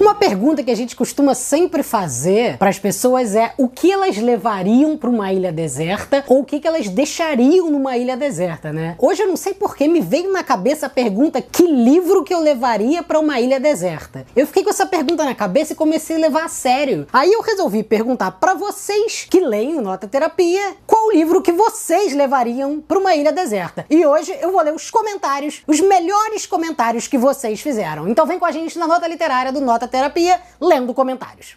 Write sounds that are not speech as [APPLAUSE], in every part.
Uma pergunta que a gente costuma sempre fazer para as pessoas é o que elas levariam para uma ilha deserta ou o que, que elas deixariam numa ilha deserta, né? Hoje eu não sei por que me veio na cabeça a pergunta que livro que eu levaria para uma ilha deserta. Eu fiquei com essa pergunta na cabeça e comecei a levar a sério. Aí eu resolvi perguntar para vocês que leem o Nota Terapia qual livro que vocês levariam para uma ilha deserta. E hoje eu vou ler os comentários, os melhores comentários que vocês fizeram. Então vem com a gente na nota literária do Nota terapia lendo comentários.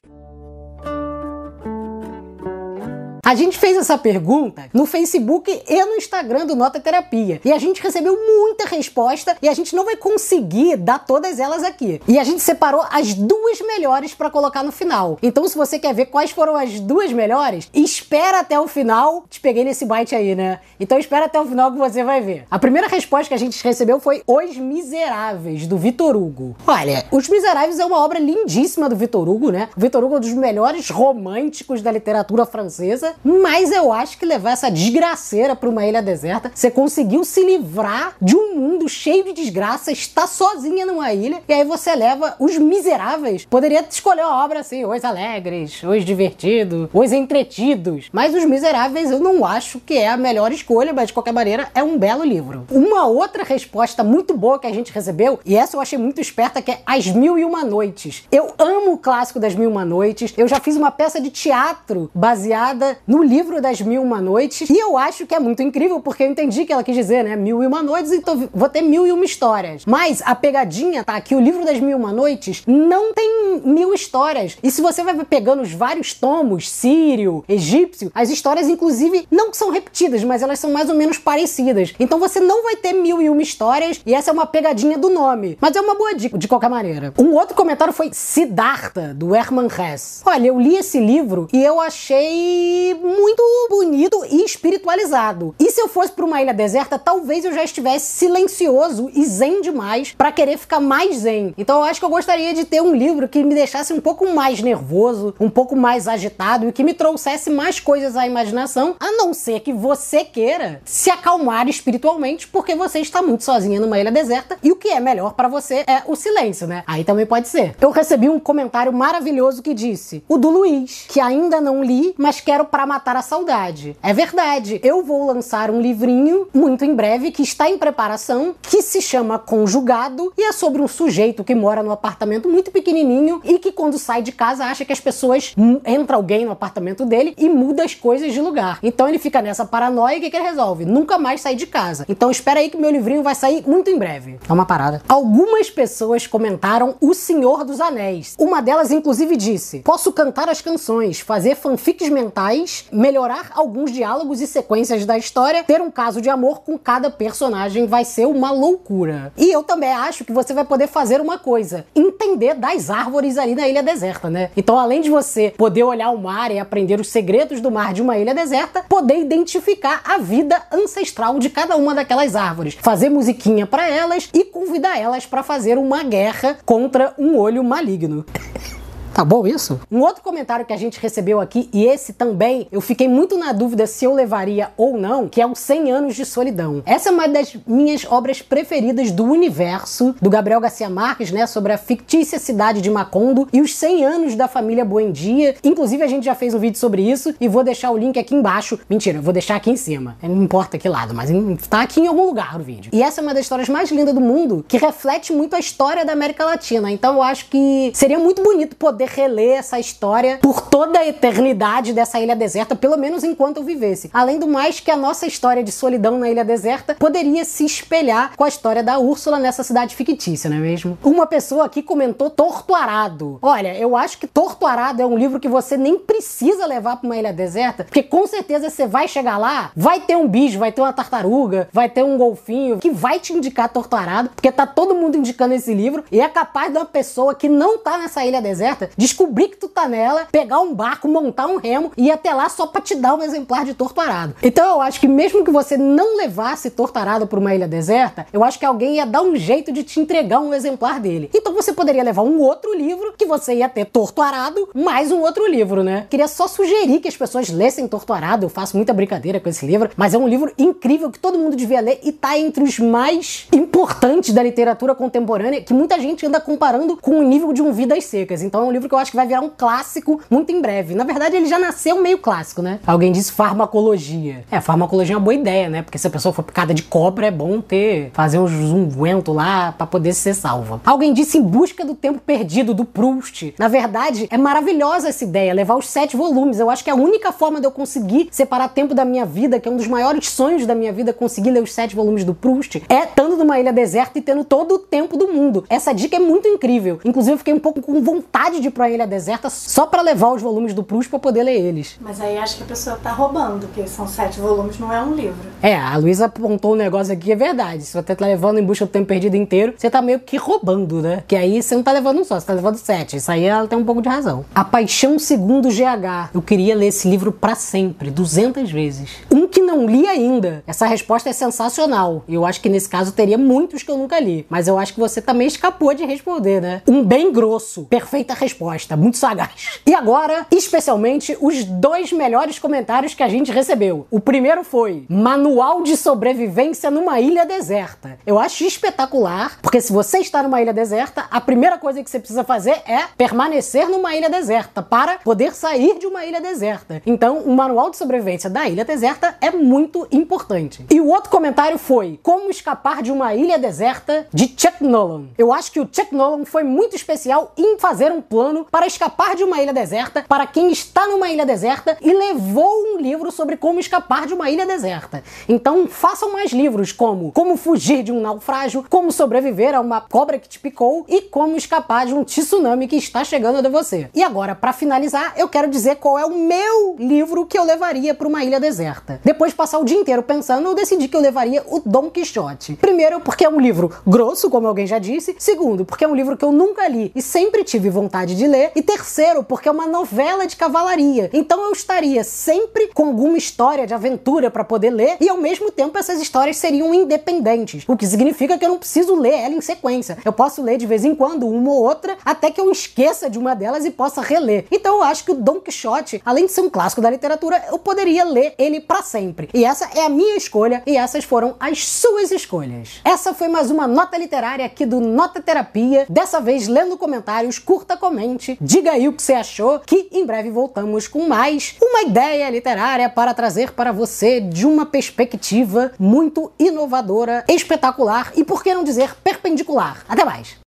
A gente fez essa pergunta no Facebook e no Instagram do Nota Terapia. E a gente recebeu muita resposta e a gente não vai conseguir dar todas elas aqui. E a gente separou as duas melhores para colocar no final. Então, se você quer ver quais foram as duas melhores, espera até o final. Te peguei nesse byte aí, né? Então, espera até o final que você vai ver. A primeira resposta que a gente recebeu foi Os Miseráveis, do Vitor Hugo. Olha, Os Miseráveis é uma obra lindíssima do Vitor Hugo, né? O Vitor Hugo é um dos melhores românticos da literatura francesa mas eu acho que levar essa desgraceira para uma ilha deserta, você conseguiu se livrar de um mundo cheio de desgraça, está sozinha numa ilha, e aí você leva os miseráveis. Poderia escolher uma obra assim, os alegres, os divertidos, os entretidos. Mas os miseráveis eu não acho que é a melhor escolha, mas de qualquer maneira é um belo livro. Uma outra resposta muito boa que a gente recebeu, e essa eu achei muito esperta, que é As Mil e Uma Noites. Eu amo o clássico das Mil e Uma Noites. Eu já fiz uma peça de teatro baseada no livro das Mil Uma Noites. E eu acho que é muito incrível, porque eu entendi que ela quis dizer, né? Mil e Uma Noites, então vou ter mil e uma histórias. Mas a pegadinha tá que o livro das Mil e Uma Noites não tem mil histórias. E se você vai pegando os vários tomos, sírio, egípcio, as histórias, inclusive, não são repetidas, mas elas são mais ou menos parecidas. Então você não vai ter mil e uma histórias, e essa é uma pegadinha do nome. Mas é uma boa dica, de qualquer maneira. Um outro comentário foi Siddhartha, do Herman Hesse. Olha, eu li esse livro e eu achei muito bonito e espiritualizado. E se eu fosse para uma ilha deserta, talvez eu já estivesse silencioso e zen demais para querer ficar mais zen. Então eu acho que eu gostaria de ter um livro que me deixasse um pouco mais nervoso, um pouco mais agitado e que me trouxesse mais coisas à imaginação, a não ser que você queira se acalmar espiritualmente porque você está muito sozinha numa ilha deserta e o que é melhor para você é o silêncio, né? Aí também pode ser. Eu recebi um comentário maravilhoso que disse: "O do Luiz, que ainda não li, mas quero para matar a saudade. É verdade. Eu vou lançar um livrinho muito em breve que está em preparação, que se chama Conjugado e é sobre um sujeito que mora num apartamento muito pequenininho e que quando sai de casa acha que as pessoas entra alguém no apartamento dele e muda as coisas de lugar. Então ele fica nessa paranoia e o que, que ele resolve? Nunca mais sair de casa. Então espera aí que meu livrinho vai sair muito em breve. É uma parada. Algumas pessoas comentaram O Senhor dos Anéis. Uma delas inclusive disse: "Posso cantar as canções, fazer fanfics mentais, melhorar alguns diálogos e sequências da história, ter um caso de amor com cada personagem vai ser uma loucura. E eu também acho que você vai poder fazer uma coisa: entender das árvores ali na ilha deserta, né? Então, além de você poder olhar o mar e aprender os segredos do mar de uma ilha deserta, poder identificar a vida ancestral de cada uma daquelas árvores, fazer musiquinha para elas e convidar elas para fazer uma guerra contra um olho maligno. [LAUGHS] Tá bom isso? Um outro comentário que a gente recebeu aqui, e esse também, eu fiquei muito na dúvida se eu levaria ou não, que é o 100 Anos de Solidão. Essa é uma das minhas obras preferidas do universo, do Gabriel Garcia Marques, né, sobre a fictícia cidade de Macondo e os 100 anos da família Buendia. Inclusive, a gente já fez um vídeo sobre isso e vou deixar o link aqui embaixo. Mentira, eu vou deixar aqui em cima. Não importa que lado, mas tá aqui em algum lugar no vídeo. E essa é uma das histórias mais lindas do mundo, que reflete muito a história da América Latina. Então, eu acho que seria muito bonito poder poder reler essa história por toda a eternidade dessa ilha deserta, pelo menos enquanto eu vivesse. Além do mais, que a nossa história de solidão na ilha deserta poderia se espelhar com a história da Úrsula nessa cidade fictícia, não é mesmo? Uma pessoa aqui comentou Tortuarado. Olha, eu acho que Tortuarado é um livro que você nem precisa levar para uma ilha deserta, porque com certeza você vai chegar lá, vai ter um bicho, vai ter uma tartaruga, vai ter um golfinho que vai te indicar Tortuarado, porque tá todo mundo indicando esse livro e é capaz de uma pessoa que não tá nessa ilha deserta descobrir que tu tá nela, pegar um barco, montar um remo e ir até lá só pra te dar um exemplar de torturado. Então eu acho que mesmo que você não levasse torturado pra uma ilha deserta, eu acho que alguém ia dar um jeito de te entregar um exemplar dele. Então você poderia levar um outro livro que você ia ter torturado, mais um outro livro, né? Queria só sugerir que as pessoas lessem torturado, eu faço muita brincadeira com esse livro, mas é um livro incrível que todo mundo devia ler e tá entre os mais importantes da literatura contemporânea, que muita gente anda comparando com o nível de um Vidas Secas. Então é um livro que eu acho que vai virar um clássico muito em breve. Na verdade, ele já nasceu meio clássico, né? Alguém disse farmacologia. É, farmacologia é uma boa ideia, né? Porque se a pessoa for picada de cobra, é bom ter, fazer uns ungüento lá para poder ser salva. Alguém disse em busca do tempo perdido, do Proust. Na verdade, é maravilhosa essa ideia, levar os sete volumes. Eu acho que é a única forma de eu conseguir separar tempo da minha vida, que é um dos maiores sonhos da minha vida, conseguir ler os sete volumes do Proust, é estando numa ilha deserta e tendo todo o tempo do mundo. Essa dica é muito incrível. Inclusive, eu fiquei um pouco com vontade de ir pra ilha deserta só para levar os volumes do Proust para poder ler eles. Mas aí acho que a pessoa tá roubando, porque são sete volumes, não é um livro. É, a Luísa apontou um negócio aqui, é verdade. Se você tá levando em busca do tempo perdido inteiro, você tá meio que roubando, né? Que aí você não tá levando um só, você tá levando sete. Isso aí ela tem um pouco de razão. A Paixão Segundo GH. Eu queria ler esse livro para sempre, 200 vezes. Um não li ainda. Essa resposta é sensacional. Eu acho que nesse caso teria muitos que eu nunca li. Mas eu acho que você também escapou de responder, né? Um bem grosso. Perfeita resposta, muito sagaz. E agora, especialmente, os dois melhores comentários que a gente recebeu. O primeiro foi Manual de Sobrevivência numa Ilha Deserta. Eu acho espetacular, porque se você está numa ilha deserta, a primeira coisa que você precisa fazer é permanecer numa ilha deserta para poder sair de uma ilha deserta. Então, o manual de sobrevivência da ilha deserta é muito importante. E o outro comentário foi Como escapar de uma ilha deserta de Chuck Nolan. Eu acho que o Chuck Nolan foi muito especial em fazer um plano para escapar de uma ilha deserta para quem está numa ilha deserta e levou um sobre como escapar de uma ilha deserta. Então, façam mais livros como Como fugir de um naufrágio, Como sobreviver a uma cobra que te picou e Como escapar de um tsunami que está chegando de você. E agora, para finalizar, eu quero dizer qual é o meu livro que eu levaria para uma ilha deserta. Depois de passar o dia inteiro pensando, eu decidi que eu levaria o Dom Quixote. Primeiro, porque é um livro grosso, como alguém já disse. Segundo, porque é um livro que eu nunca li e sempre tive vontade de ler. E terceiro, porque é uma novela de cavalaria. Então eu estaria sempre com alguma história de aventura para poder ler e ao mesmo tempo essas histórias seriam independentes, o que significa que eu não preciso ler ela em sequência. Eu posso ler de vez em quando uma ou outra até que eu esqueça de uma delas e possa reler. Então eu acho que o Dom Quixote, além de ser um clássico da literatura, eu poderia ler ele para sempre. E essa é a minha escolha e essas foram as suas escolhas. Essa foi mais uma nota literária aqui do Nota Terapia, dessa vez lendo comentários, curta, comente, diga aí o que você achou, que em breve voltamos com mais uma ideia literária para trazer para você de uma perspectiva muito inovadora, espetacular e por que não dizer perpendicular. Até mais.